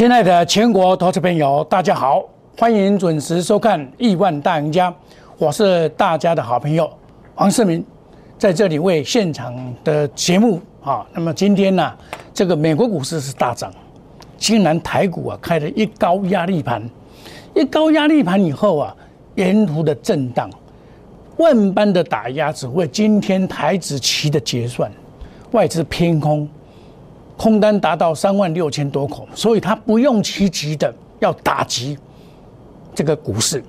亲爱的全国投资朋友，大家好，欢迎准时收看《亿万大赢家》，我是大家的好朋友黄世明，在这里为现场的节目啊。那么今天呢，这个美国股市是大涨，竟然台股啊开了一高压力盘，一高压力盘以后啊，沿途的震荡，万般的打压，只为今天台子期的结算，外资偏空。空单达到三万六千多口，所以他不用其急的要打击这个股市。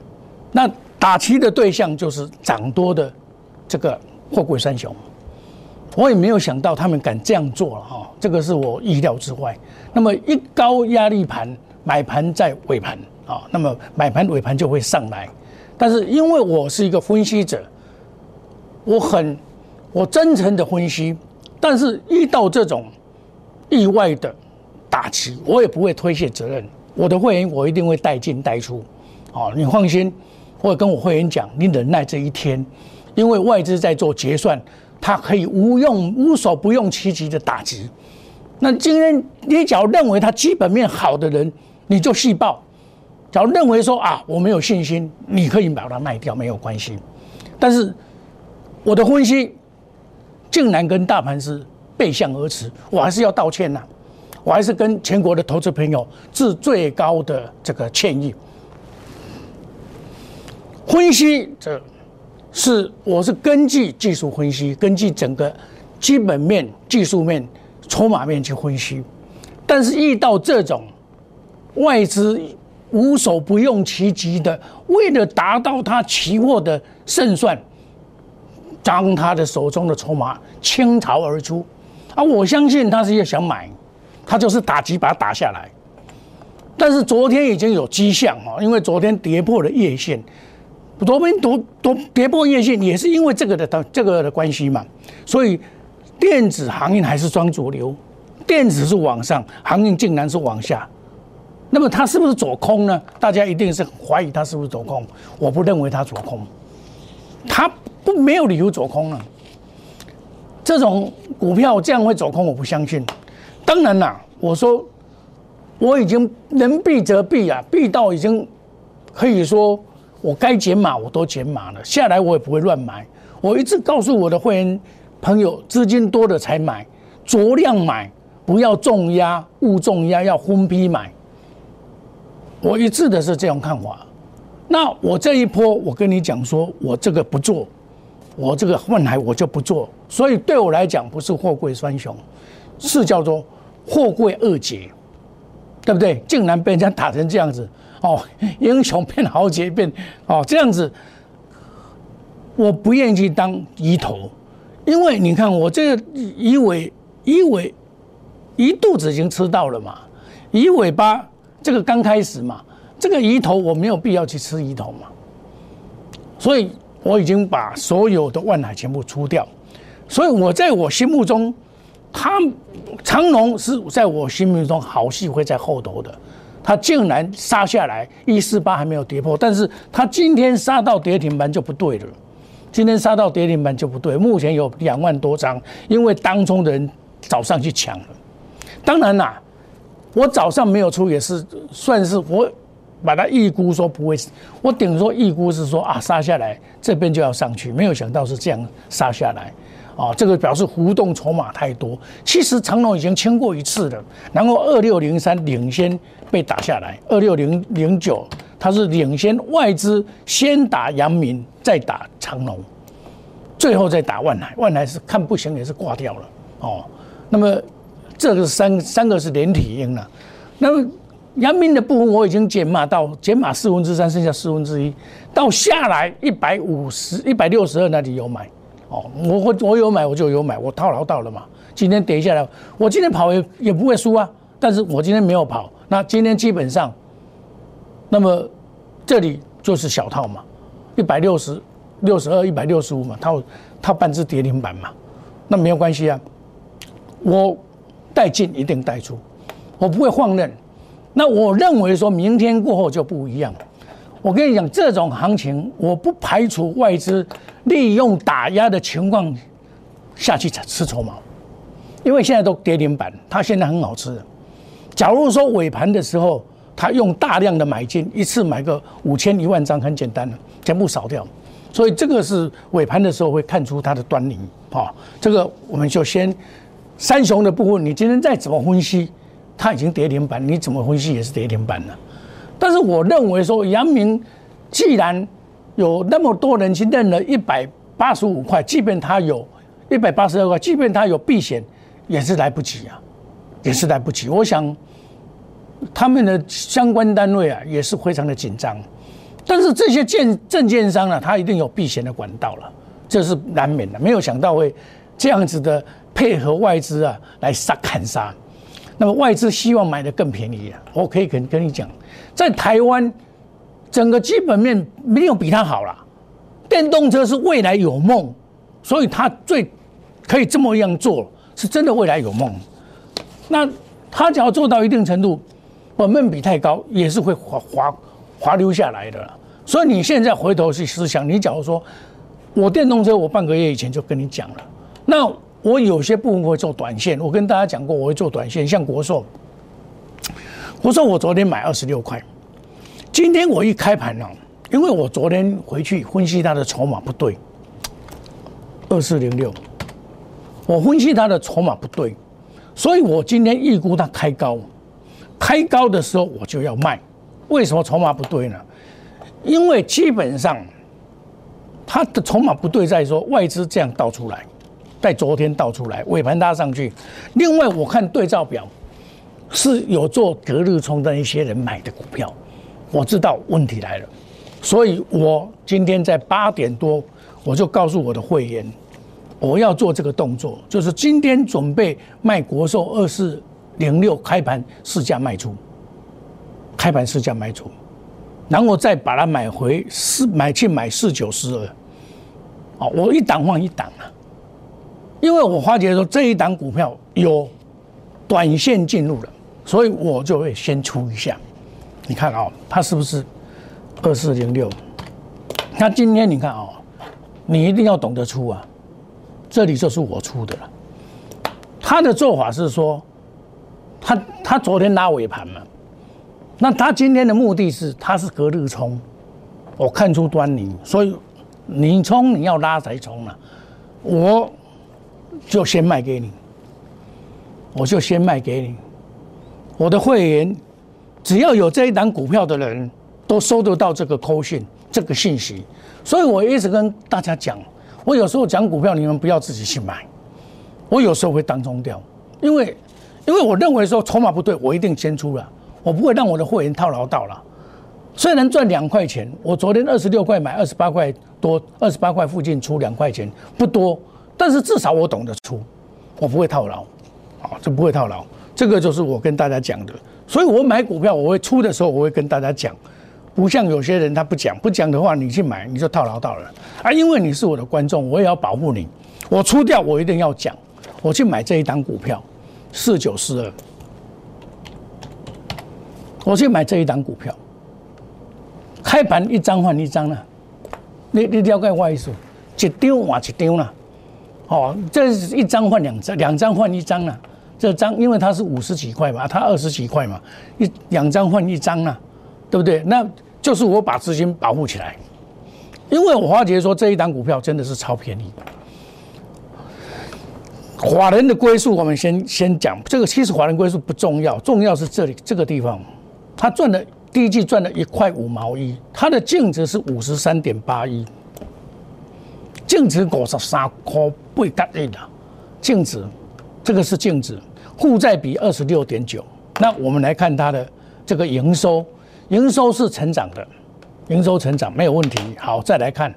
那打击的对象就是涨多的这个货柜三雄。我也没有想到他们敢这样做了哈，这个是我意料之外。那么一高压力盘买盘在尾盘啊，那么买盘尾盘就会上来。但是因为我是一个分析者，我很我真诚的分析，但是遇到这种。意外的打击，我也不会推卸责任。我的会员，我一定会带进带出。哦，你放心，我跟我会员讲，你忍耐这一天，因为外资在做结算，它可以无用无所不用其极的打击。那今天你只要认为它基本面好的人，你就细报；假如认为说啊，我没有信心，你可以把它卖掉，没有关系。但是我的分析竟然跟大盘是。背向而驰，我还是要道歉呐，我还是跟全国的投资朋友致最高的这个歉意。分析这是我是根据技术分析，根据整个基本面、技术面、筹码面去分析，但是遇到这种外资无所不用其极的，为了达到他期货的胜算，将他的手中的筹码倾巢而出。啊，我相信他是要想买，他就是打击把它打下来。但是昨天已经有迹象哦，因为昨天跌破了月线，昨天都都跌破月线也是因为这个的这个的关系嘛。所以电子行业还是双主流，电子是往上，行业竟然是往下。那么它是不是走空呢？大家一定是怀疑它是不是走空。我不认为它走空，它不没有理由走空了。这种股票这样会走空，我不相信。当然啦，我说我已经能避则避啊，避到已经可以说我该减码我都减码了，下来我也不会乱买。我一直告诉我的会员朋友，资金多的才买，酌量买，不要重压，勿重压，要分批买。我一致的是这样看法。那我这一波，我跟你讲说，我这个不做。我这个混海我就不做，所以对我来讲不是货柜双雄，是叫做货柜二姐，对不对？竟然被人家打成这样子哦，英雄变豪杰变哦这样子，我不愿意去当鱼头，因为你看我这个鱼尾鱼尾一肚子已经吃到了嘛，鱼尾巴这个刚开始嘛，这个鱼头我没有必要去吃鱼头嘛，所以。我已经把所有的万海全部出掉，所以我在我心目中，他长龙是在我心目中好戏会在后头的，他竟然杀下来一四八还没有跌破，但是他今天杀到跌停板就不对了，今天杀到跌停板就不对，目前有两万多张，因为当中的人早上去抢了，当然啦，我早上没有出也是算是我。把它预估说不会，我顶说预估是说啊杀下来这边就要上去，没有想到是这样杀下来，啊这个表示浮动筹码太多。其实长龙已经清过一次了，然后二六零三领先被打下来，二六零零九它是领先外资先打阳明再打长龙，最后再打万海，万海是看不行也是挂掉了哦。那么这个三三个是连体婴了，那么。阳明的部分我已经减码到减码四分之三，剩下四分之一，到下来一百五十一百六十二那里有买，哦，我我我有买我就有买，我套牢到了嘛。今天跌下来，我今天跑也也不会输啊，但是我今天没有跑，那今天基本上，那么这里就是小套嘛，一百六十六十二一百六十五嘛，套套半只跌停板嘛，那没有关系啊，我带进一定带出，我不会放任。那我认为说明天过后就不一样。我跟你讲，这种行情我不排除外资利用打压的情况下去吃筹码，因为现在都跌停板，它现在很好吃。假如说尾盘的时候，他用大量的买进，一次买个五千一万张，很简单的，全部扫掉。所以这个是尾盘的时候会看出它的端倪啊。这个我们就先三雄的部分，你今天再怎么分析，它已经跌停板，你怎么分析也是跌停板了。但是我认为说，阳明既然有那么多人去认了一百八十五块，即便它有一百八十二块，即便它有避险，也是来不及啊，也是来不及。我想他们的相关单位啊，也是非常的紧张。但是这些建证券商呢，他一定有避险的管道了，这是难免的。没有想到会这样子的配合外资啊来杀砍杀，那么外资希望买的更便宜啊。我可以跟跟你讲，在台湾整个基本面没有比它好了。电动车是未来有梦，所以它最可以这么样做，是真的未来有梦。那它只要做到一定程度，本面比太高也是会滑滑。滑溜下来的，所以你现在回头去思想，你假如说我电动车，我半个月以前就跟你讲了，那我有些部分会做短线，我跟大家讲过我会做短线，像国寿，国寿我昨天买二十六块，今天我一开盘呢，因为我昨天回去分析它的筹码不对，二四零六，我分析它的筹码不对，所以我今天预估它开高，开高的时候我就要卖。为什么筹码不对呢？因为基本上它的筹码不对，在说外资这样倒出来，在昨天倒出来，尾盘拉上去。另外，我看对照表是有做隔日冲的一些人买的股票，我知道问题来了，所以我今天在八点多我就告诉我的会员，我要做这个动作，就是今天准备卖国寿二四零六开盘市价卖出。开盘市价卖出，然后再把它买回四买去买四九四二，哦，我一档换一档啊，因为我发觉说这一档股票有短线进入了，所以我就会先出一下。你看啊，它是不是二四零六？那今天你看啊，你一定要懂得出啊，这里就是我出的了。他的做法是说，他他昨天拉尾盘嘛。那他今天的目的是，他是隔日冲，我看出端倪，所以你冲你要拉才冲了，我就先卖给你，我就先卖给你，我的会员只要有这一档股票的人都收得到这个扣讯这个信息，所以我一直跟大家讲，我有时候讲股票你们不要自己去买，我有时候会当中掉，因为因为我认为说筹码不对，我一定先出了。我不会让我的会员套牢到了，虽然赚两块钱，我昨天二十六块买，二十八块多，二十八块附近出两块钱不多，但是至少我懂得出，我不会套牢，啊，这不会套牢，这个就是我跟大家讲的。所以我买股票，我会出的时候我会跟大家讲，不像有些人他不讲，不讲的话你去买你就套牢到了啊，因为你是我的观众，我也要保护你，我出掉我一定要讲，我去买这一档股票，四九四二。我去买这一档股票，开盘一张换一张了，你你了解我意思？一张换一张了，哦，这是一张换两张，两张换一张了。这张因为它是五十几块嘛，它二十几块嘛，一两张换一张了，对不对？那就是我把资金保护起来，因为我发觉说这一档股票真的是超便宜。华人的归宿，我们先先讲这个，其实华人归宿不重要，重要是这里这个地方。他赚了第一季赚了一块五毛一，它的净值是五十三点八一，净值五十三块八角亿的净值，这个是净值，负债比二十六点九。那我们来看它的这个营收，营收是成长的，营收成长没有问题。好，再来看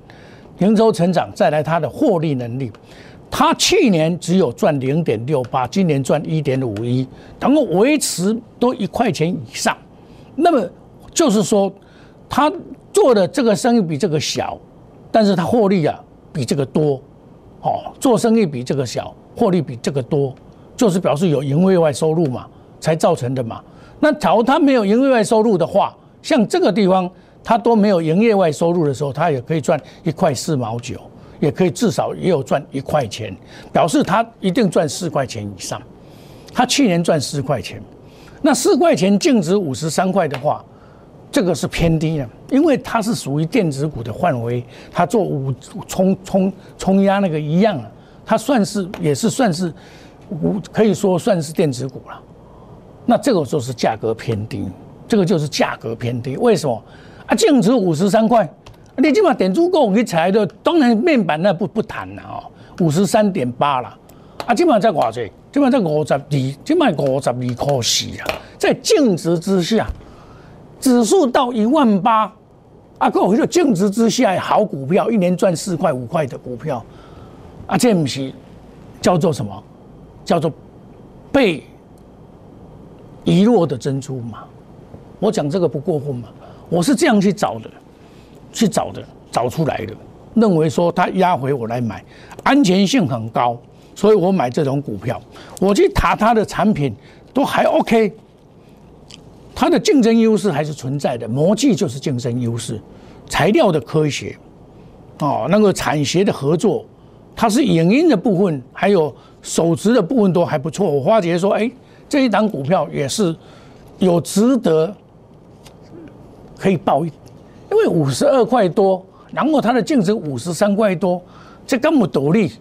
营收成长，再来它的获利能力，它去年只有赚零点六八，今年赚一点五一，然后维持都一块钱以上。那么就是说，他做的这个生意比这个小，但是他获利啊比这个多，哦，做生意比这个小，获利比这个多，就是表示有营业外收入嘛，才造成的嘛。那假如他没有营业外收入的话，像这个地方他都没有营业外收入的时候，他也可以赚一块四毛九，也可以至少也有赚一块钱，表示他一定赚四块钱以上。他去年赚四块钱。那四块钱净值五十三块的话，这个是偏低的，因为它是属于电子股的范围，它做五冲冲冲压那个一样啊，它算是也是算是五可以说算是电子股了。那这个就是价格偏低，这个就是价格偏低。为什么啊？净值五十三块，你起码点足够你才的，当然面板那不不谈了哦，五十三点八了，啊，基本上在寡少？基本上在五十二，基本上五十二块四啊，在净值之下，指数到一万八，啊，各位说净值之下好股票，一年赚四块五块的股票，啊，这不是叫做什么？叫做被遗落的珍珠嘛？我讲这个不过分嘛？我是这样去找的，去找的，找出来的，认为说它压回我来买，安全性很高。所以我买这种股票，我去查它的产品都还 OK，它的竞争优势还是存在的。模具就是竞争优势，材料的科学，哦，那个产学的合作，它是影音的部分，还有手持的部分都还不错。我发觉说，哎，这一档股票也是有值得可以报一，因为五十二块多，然后它的净值五十三块多，这根本独立。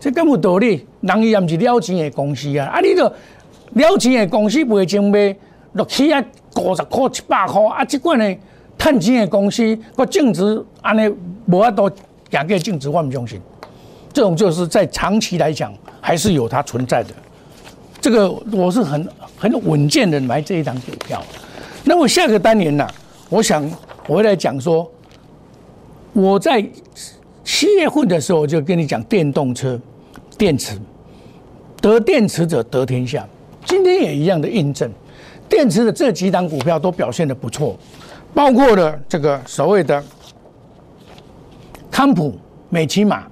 这根本道理，人伊也毋是了钱的公司啊！啊，你都了钱的公司卖前卖落去啊五十块、七百块啊，即款呢，趁钱的公司个净值安尼无法度价格净值，我唔相信。这种就是在长期来讲还是有它存在的。这个我是很很稳健的买这一张股票。那么下个单元呢，我想我会来讲说，我在七月份的时候就跟你讲电动车。电池得电池者得天下，今天也一样的印证。电池的这几档股票都表现的不错，包括了这个所谓的康普、美骑马，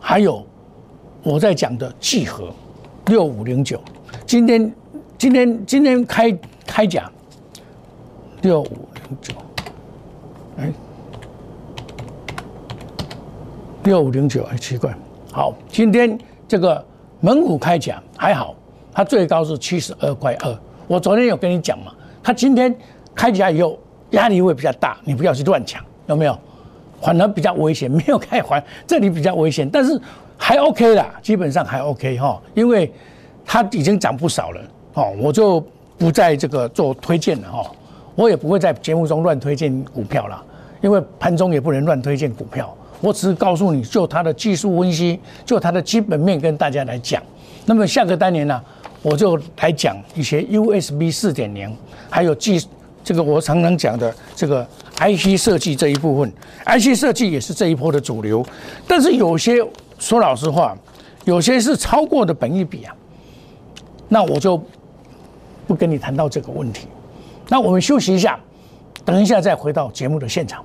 还有我在讲的聚合六五零九。今天今天今天开开奖六五零九，哎，六五零九，哎，奇怪，好，今天。这个蒙古开奖还好，它最高是七十二块二。我昨天有跟你讲嘛，它今天开起来以后压力会比较大，你不要去乱抢，有没有？反而比较危险，没有开环这里比较危险，但是还 OK 啦，基本上还 OK 哈，因为它已经涨不少了哦，我就不在这个做推荐了哈，我也不会在节目中乱推荐股票了，因为盘中也不能乱推荐股票。我只是告诉你就它的技术分析，就它的基本面跟大家来讲。那么下个单元呢，我就来讲一些 USB 四点零，还有技这个我常常讲的这个 IC 设计这一部分。IC 设计也是这一波的主流，但是有些说老实话，有些是超过的本一比啊。那我就不跟你谈到这个问题。那我们休息一下，等一下再回到节目的现场。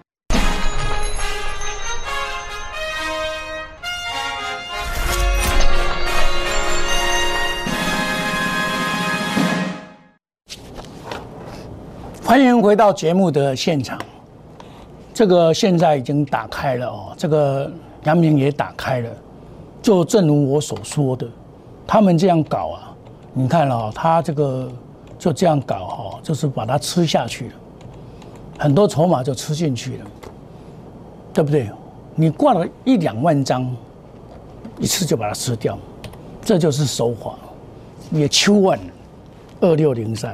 欢迎回到节目的现场。这个现在已经打开了哦，这个阳明也打开了。就正如我所说的，他们这样搞啊，你看哦，他这个就这样搞哈，就是把它吃下去了，很多筹码就吃进去了，对不对？你挂了一两万张，一次就把它吃掉，这就是手法。也秋万二六零三，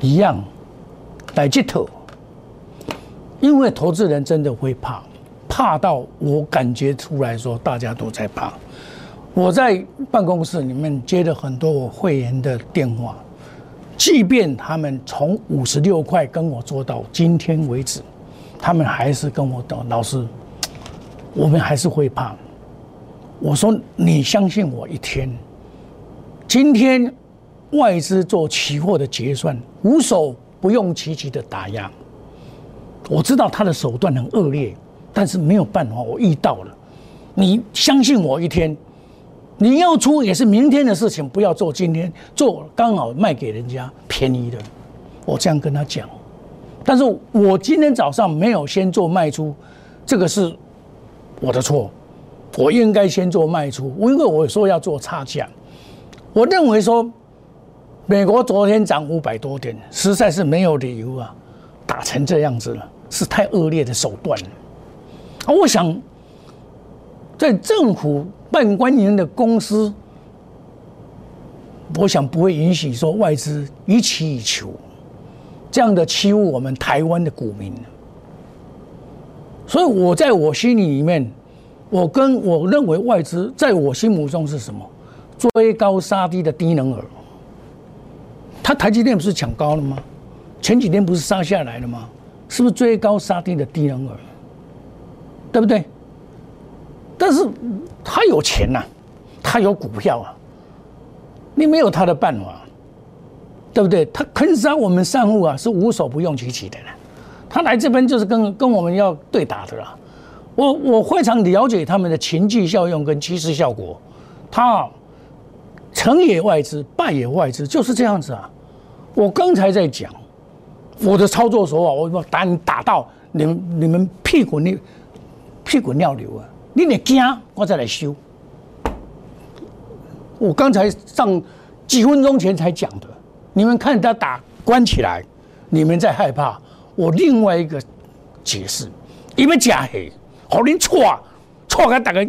一样来接头，因为投资人真的会怕，怕到我感觉出来说大家都在怕。我在办公室里面接了很多我会员的电话，即便他们从五十六块跟我做到今天为止，他们还是跟我讲：“老师，我们还是会怕。”我说：“你相信我一天，今天外资做期货的结算，无手不用其极的打压。我知道他的手段很恶劣，但是没有办法，我遇到了。你相信我一天。”你要出也是明天的事情，不要做今天做，刚好卖给人家便宜的。我这样跟他讲，但是我今天早上没有先做卖出，这个是我的错，我应该先做卖出，因为我说要做差价。我认为说，美国昨天涨五百多点，实在是没有理由啊，打成这样子了，是太恶劣的手段了。我想。在政府办官营的公司，我想不会允许说外资予取以求，这样的欺侮我们台湾的股民。所以我在我心里里面，我跟我认为外资在我心目中是什么？追高杀低的低能儿。他台积电不是抢高了吗？前几天不是杀下来了吗？是不是追高杀低的低能儿？对不对？但是他有钱呐，他有股票啊，你没有他的办法，对不对？他坑杀我们散户啊，是无所不用其极的。他来这边就是跟跟我们要对打的啦。我我非常了解他们的情绪效用跟趋势效果。他成也外资，败也外资，就是这样子啊。我刚才在讲我的操作手法，我把你打到你们你们屁滚尿屁滚尿流啊！你得惊，我再来修。我刚才上几分钟前才讲的，你们看他打关起来，你们在害怕。我另外一个解释，因为假黑，好你错错个大概，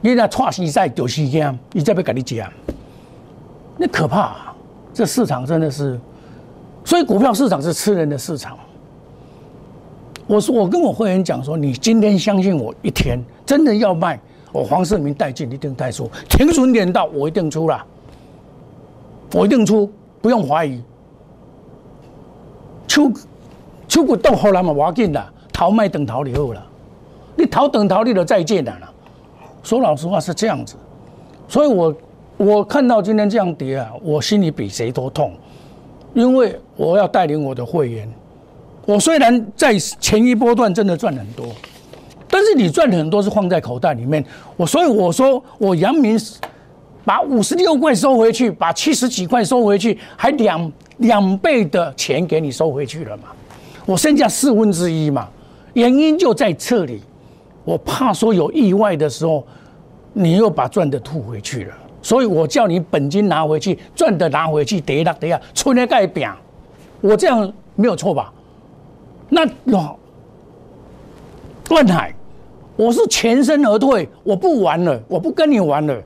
你那错西在就是这样，你再不跟你讲，那可怕。这市场真的是，所以股票市场是吃人的市场。我说，我跟我会员讲说，你今天相信我一天，真的要卖，我黄世明带进一定带出，停损点到我一定出了，我一定出，不用怀疑。出出股到后来嘛，要紧啦，逃卖等逃以后了，你逃等逃你就再见了啦。说老实话是这样子，所以我我看到今天这样跌啊，我心里比谁都痛，因为我要带领我的会员。我虽然在前一波段真的赚很多，但是你赚很多是放在口袋里面。我所以我说，我杨明把五十六块收回去，把七十几块收回去，还两两倍的钱给你收回去了嘛？我剩下四分之一嘛？原因就在这里，我怕说有意外的时候，你又把赚的吐回去了。所以我叫你本金拿回去，赚的拿回去，得啦得呀，出那盖饼，我这样没有错吧？那老万海，我是全身而退，我不玩了，我不跟你玩了，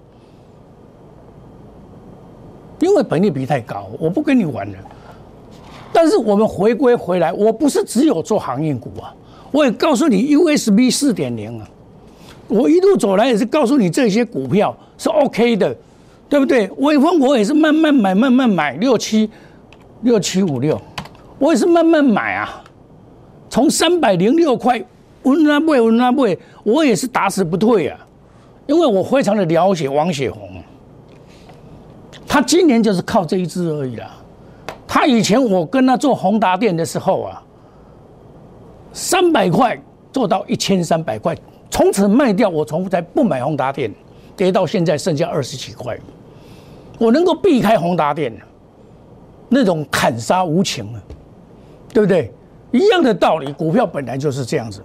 因为本利比太高，我不跟你玩了。但是我们回归回来，我不是只有做航运股啊，我也告诉你 USB 四点零啊，我一路走来也是告诉你这些股票是 OK 的，对不对？微风我也是慢慢买，慢慢买六七六七五六，我也是慢慢买啊。从三百零六块，温那贝温那贝，我也是打死不退啊！因为我非常的了解王雪红，他今年就是靠这一支而已啦。他以前我跟他做宏达店的时候啊，三百块做到一千三百块，从此卖掉，我从才不买宏达电，跌到现在剩下二十几块，我能够避开宏达电，那种砍杀无情啊，对不对？一样的道理，股票本来就是这样子。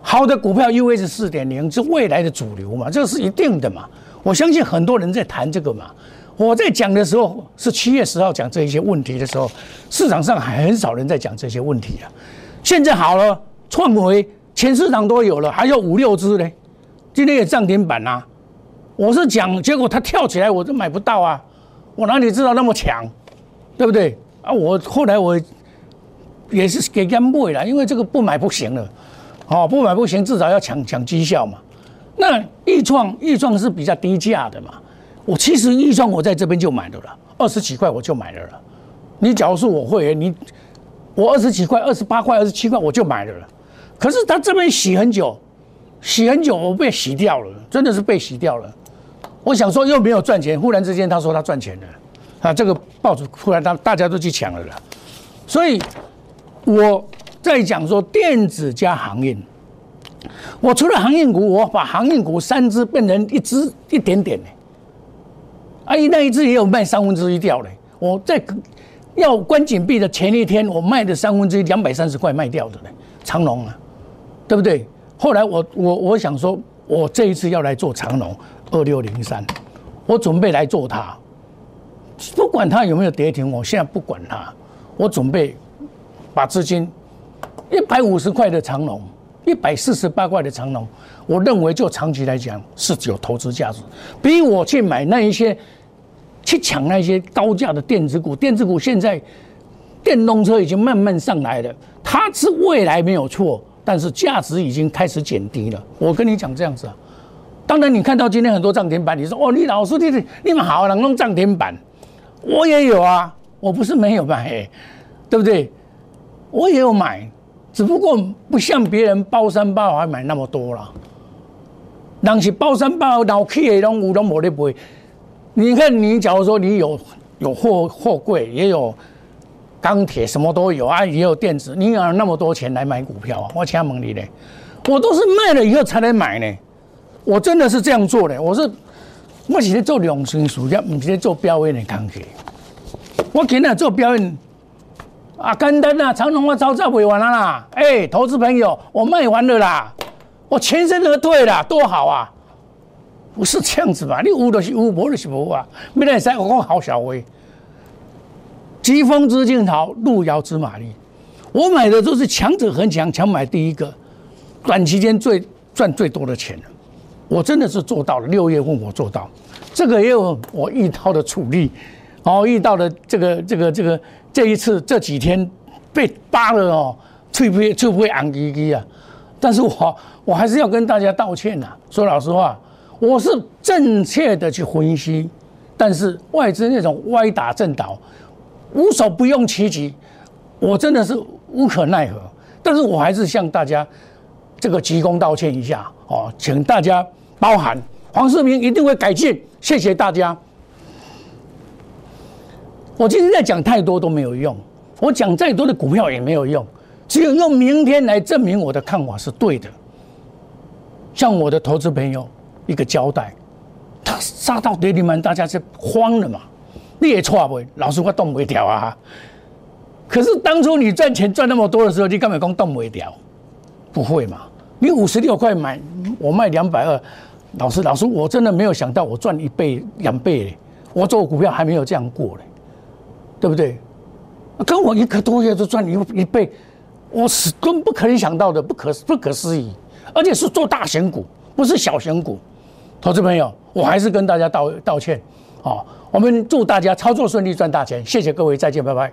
好的股票 U S 四点零是未来的主流嘛，这是一定的嘛。我相信很多人在谈这个嘛。我在讲的时候是七月十号讲这一些问题的时候，市场上还很少人在讲这些问题啊。现在好了，创维全市场都有了，还有五六只呢，今天也涨停板啊。我是讲，结果它跳起来，我都买不到啊。我哪里知道那么强，对不对啊？我后来我也是给人买了，因为这个不买不行了，哦，不买不行，至少要抢抢绩效嘛。那易创易创是比较低价的嘛。我其实预算我在这边就买的了，二十几块我就买了了。你假如是我会员，你我二十几块、二十八块、二十七块我就买了了。可是他这边洗很久，洗很久我被洗掉了，真的是被洗掉了。我想说又没有赚钱，忽然之间他说他赚钱了，啊，这个报纸忽然大大家都去抢了了。所以我在讲说电子加航运，我除了航运股，我把航运股三只变成一只一点点阿姨那一只也有卖三分之一掉嘞，我在要关紧闭的前一天，我卖的三分之一两百三十块卖掉的嘞，长龙啊，对不对？后来我我我想说，我这一次要来做长龙二六零三，我准备来做它，不管它有没有跌停，我现在不管它，我准备把资金一百五十块的长龙，一百四十八块的长龙，我认为就长期来讲是有投资价值，比我去买那一些。去抢那些高价的电子股，电子股现在电动车已经慢慢上来了，它是未来没有错，但是价值已经开始减低了。我跟你讲这样子啊，当然你看到今天很多涨停板，你说哦，你老师你你们好能弄涨停板，我也有啊，我不是没有买，对不对？我也有买，只不过不像别人包山包海买那么多了，人是包山包海老气的拢有拢无咧卖。你看，你假如说你有有货货柜，也有钢铁，什么都有啊，也有电子，你有那么多钱来买股票啊？我请问你呢，我都是卖了以后才来买呢。我真的是这样做的，我是我是在做两成数，也不是在做表演的钢铁。我今日做表演啊，简单啊，长隆我早早卖完了啦。哎，投资朋友，我卖完了啦，我全身而退了，多好啊！不是这样子吧？你有就是有，无就是无啊！没得使我讲好小威，疾风知劲草，路遥知马力。我买的都是强者恒强，强买第一个，短期间最赚最多的钱我真的是做到了。六月份我做到，这个也有我遇到的处理，哦，遇到的这个这个这个这一次这几天被扒了哦，会不会就不会昂滴滴啊？但是我我还是要跟大家道歉呐，说老实话。我是正确的去分析，但是外资那种歪打正倒、无所不用其极，我真的是无可奈何。但是我还是向大家这个鞠躬道歉一下哦，请大家包涵。黄世明一定会改进，谢谢大家。我今天在讲太多都没有用，我讲再多的股票也没有用，只有用明天来证明我的看法是对的。向我的投资朋友。一个交代，他杀到跌停板，大家是慌了嘛？你也错不？老师我动不掉啊！可是当初你赚钱赚那么多的时候，你干嘛讲动不掉？不会嘛？你五十六块买，我卖两百二，老师老师，我真的没有想到我赚一倍两倍嘞！我做股票还没有这样过嘞，对不对？跟我一个多月就赚一一倍，我是根不可能想到的，不可不可思议，而且是做大型股，不是小型股。投资朋友，我还是跟大家道道歉，好，我们祝大家操作顺利，赚大钱，谢谢各位，再见，拜拜。